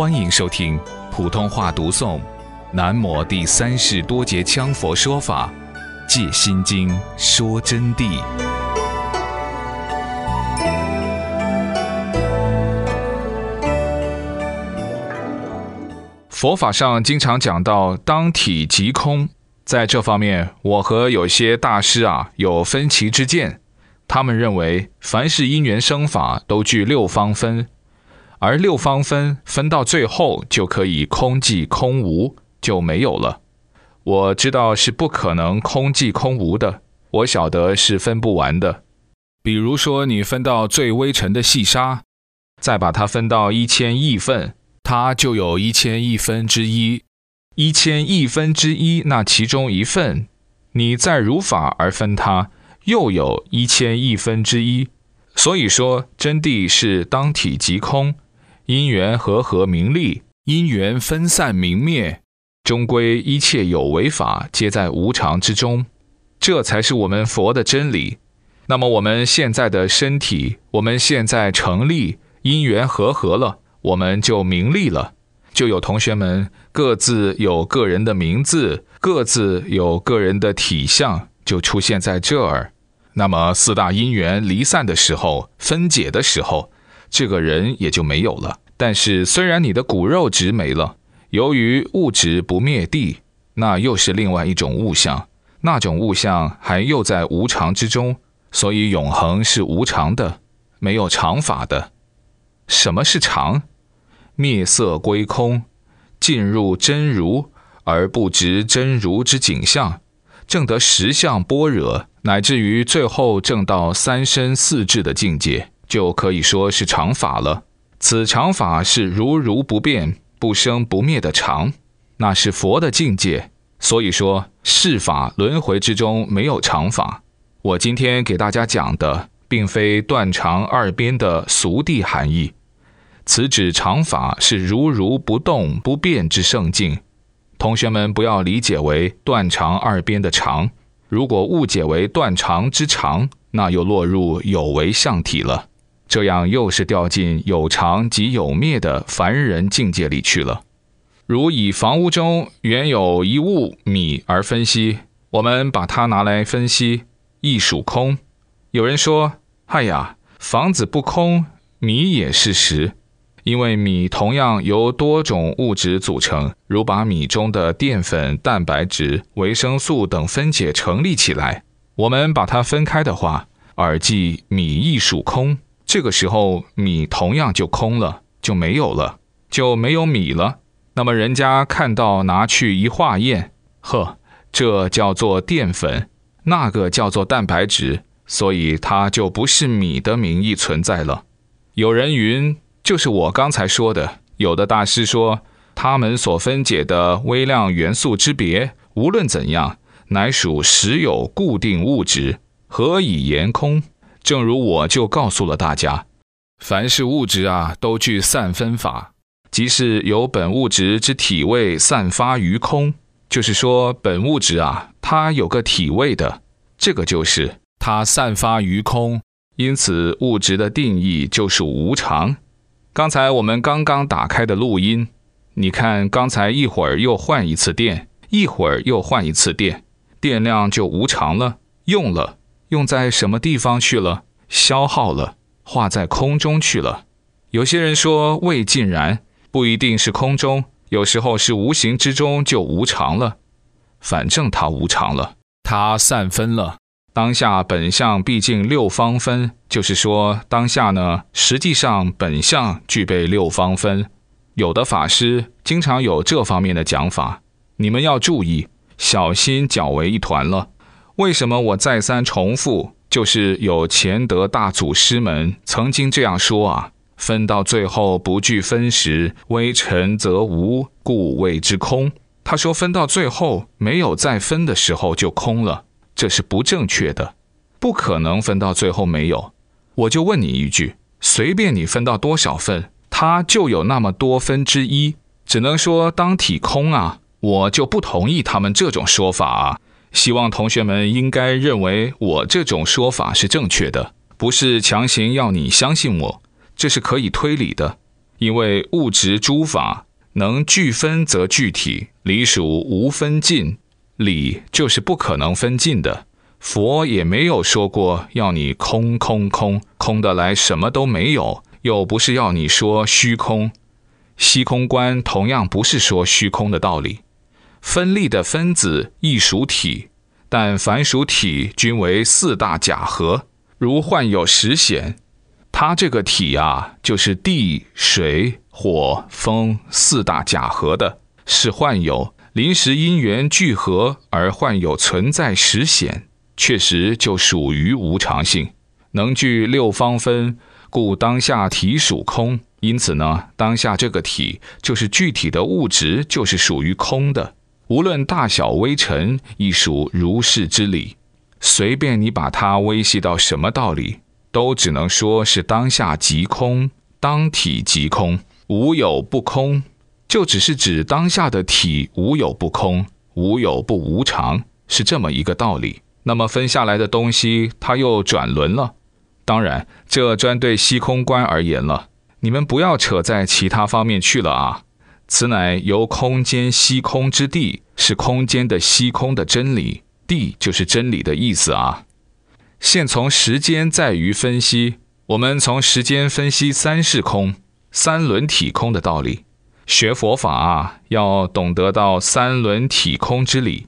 欢迎收听普通话读诵《南摩第三世多杰羌佛说法借心经说真谛》。佛法上经常讲到当体即空，在这方面，我和有些大师啊有分歧之见。他们认为，凡是因缘生法都具六方分。而六方分分到最后就可以空即空无，就没有了。我知道是不可能空即空无的，我晓得是分不完的。比如说，你分到最微尘的细沙，再把它分到一千亿份，它就有一千亿分之一。一千亿分之一，那其中一份，你再如法而分它，又有一千亿分之一。所以说，真谛是当体即空。因缘和合名利，因缘分散明灭，终归一切有为法皆在无常之中，这才是我们佛的真理。那么我们现在的身体，我们现在成立因缘和合了，我们就名利了，就有同学们各自有个人的名字，各自有个人的体相，就出现在这儿。那么四大因缘离散的时候，分解的时候。这个人也就没有了。但是，虽然你的骨肉质没了，由于物质不灭地，那又是另外一种物象。那种物象还又在无常之中，所以永恒是无常的，没有常法的。什么是常？灭色归空，进入真如而不知真如之景象，证得实相般若，乃至于最后证到三身四智的境界。就可以说是常法了。此常法是如如不变、不生不灭的常，那是佛的境界。所以说，世法轮回之中没有常法。我今天给大家讲的，并非断常二边的俗谛含义。此指常法是如如不动不变之圣境。同学们不要理解为断常二边的常。如果误解为断常之常，那又落入有为相体了。这样又是掉进有常即有灭的凡人境界里去了。如以房屋中原有一物米而分析，我们把它拿来分析，亦属空。有人说：“哎呀，房子不空，米也是实，因为米同样由多种物质组成。如把米中的淀粉、蛋白质、维生素等分解成立起来，我们把它分开的话，而即米亦属空。”这个时候，米同样就空了，就没有了，就没有米了。那么人家看到拿去一化验，呵，这叫做淀粉，那个叫做蛋白质，所以它就不是米的名义存在了。有人云，就是我刚才说的。有的大师说，他们所分解的微量元素之别，无论怎样，乃属实有固定物质，何以言空？正如我就告诉了大家，凡是物质啊，都具散分法，即是由本物质之体位散发于空。就是说，本物质啊，它有个体位的，这个就是它散发于空。因此，物质的定义就是无常。刚才我们刚刚打开的录音，你看，刚才一会儿又换一次电，一会儿又换一次电，电量就无常了，用了。用在什么地方去了？消耗了，化在空中去了。有些人说未尽然，不一定是空中，有时候是无形之中就无常了。反正它无常了，它散分了。当下本相毕竟六方分，就是说当下呢，实际上本相具备六方分。有的法师经常有这方面的讲法，你们要注意，小心搅为一团了。为什么我再三重复？就是有前德大祖师们曾经这样说啊：分到最后不具分时，微尘则无，故谓之空。他说分到最后没有再分的时候就空了，这是不正确的，不可能分到最后没有。我就问你一句：随便你分到多少份，它就有那么多分之一，只能说当体空啊。我就不同意他们这种说法啊。希望同学们应该认为我这种说法是正确的，不是强行要你相信我，这是可以推理的。因为物质诸法能具分则具体，理属无分尽，理就是不可能分尽的。佛也没有说过要你空空空空的来什么都没有，又不是要你说虚空。虚空观同样不是说虚空的道理。分立的分子亦属体，但凡属体均为四大假合，如患有实显。它这个体啊，就是地、水、火、风四大假合的，是患有，临时因缘聚合而患有存在实显。确实就属于无常性，能具六方分，故当下体属空。因此呢，当下这个体就是具体的物质，就是属于空的。无论大小微尘，亦属如是之理。随便你把它微细到什么道理，都只能说是当下即空，当体即空，无有不空，就只是指当下的体无有不空，无有不无常，是这么一个道理。那么分下来的东西，它又转轮了。当然，这专对虚空观而言了。你们不要扯在其他方面去了啊！此乃由空间虚空之地，是空间的虚空的真理。地就是真理的意思啊。现从时间在于分析，我们从时间分析三世空、三轮体空的道理。学佛法啊，要懂得到三轮体空之理。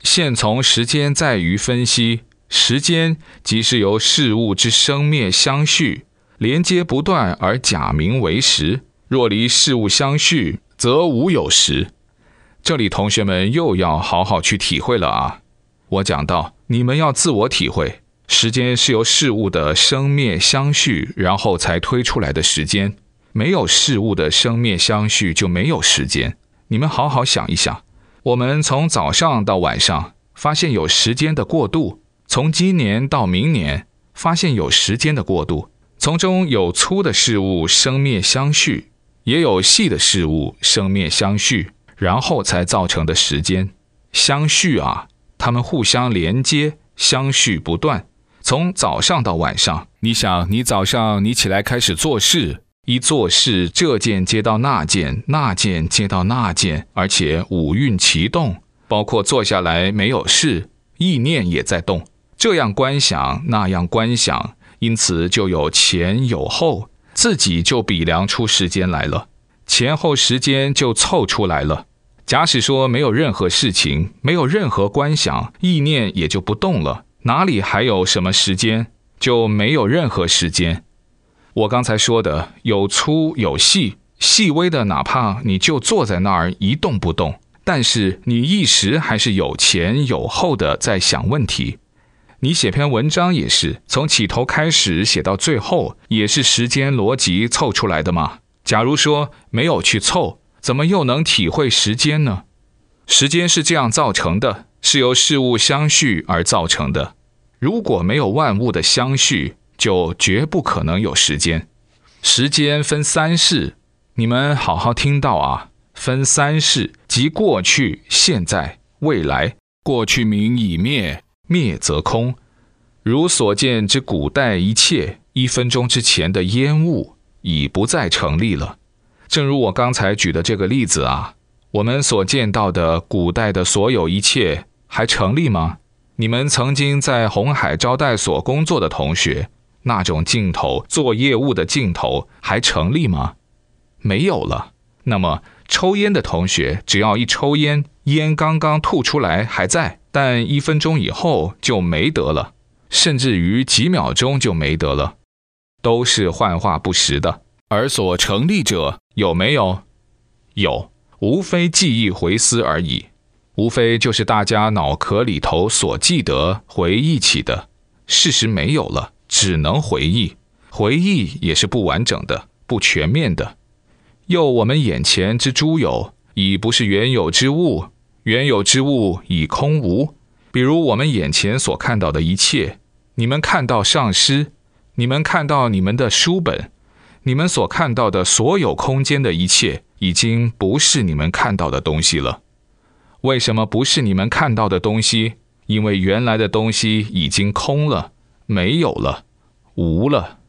现从时间在于分析，时间即是由事物之生灭相续，连接不断而假名为实。若离事物相续，则无有时。这里同学们又要好好去体会了啊！我讲到，你们要自我体会，时间是由事物的生灭相续，然后才推出来的时间。没有事物的生灭相续，就没有时间。你们好好想一想。我们从早上到晚上，发现有时间的过渡；从今年到明年，发现有时间的过渡。从中有粗的事物生灭相续，也有细的事物生灭相续，然后才造成的时间相续啊！它们互相连接，相续不断。从早上到晚上，你想，你早上你起来开始做事。一做事，这件接到那件，那件接到那件，而且五蕴齐动，包括坐下来没有事，意念也在动，这样观想，那样观想，因此就有前有后，自己就比量出时间来了，前后时间就凑出来了。假使说没有任何事情，没有任何观想，意念也就不动了，哪里还有什么时间？就没有任何时间。我刚才说的有粗有细，细微的，哪怕你就坐在那儿一动不动，但是你一时还是有前有后的在想问题。你写篇文章也是从起头开始写到最后，也是时间逻辑凑出来的吗？假如说没有去凑，怎么又能体会时间呢？时间是这样造成的，是由事物相续而造成的。如果没有万物的相续，就绝不可能有时间。时间分三世，你们好好听到啊！分三世，即过去、现在、未来。过去名已灭，灭则空。如所见之古代一切，一分钟之前的烟雾已不再成立了。正如我刚才举的这个例子啊，我们所见到的古代的所有一切还成立吗？你们曾经在红海招待所工作的同学。那种镜头做业务的镜头还成立吗？没有了。那么抽烟的同学，只要一抽烟，烟刚刚吐出来还在，但一分钟以后就没得了，甚至于几秒钟就没得了，都是幻化不实的。而所成立者有没有？有，无非记忆回思而已，无非就是大家脑壳里头所记得回忆起的事实没有了。只能回忆，回忆也是不完整的、不全面的。又我们眼前之诸有，已不是原有之物，原有之物已空无。比如我们眼前所看到的一切，你们看到上师，你们看到你们的书本，你们所看到的所有空间的一切，已经不是你们看到的东西了。为什么不是你们看到的东西？因为原来的东西已经空了。没有了，无了。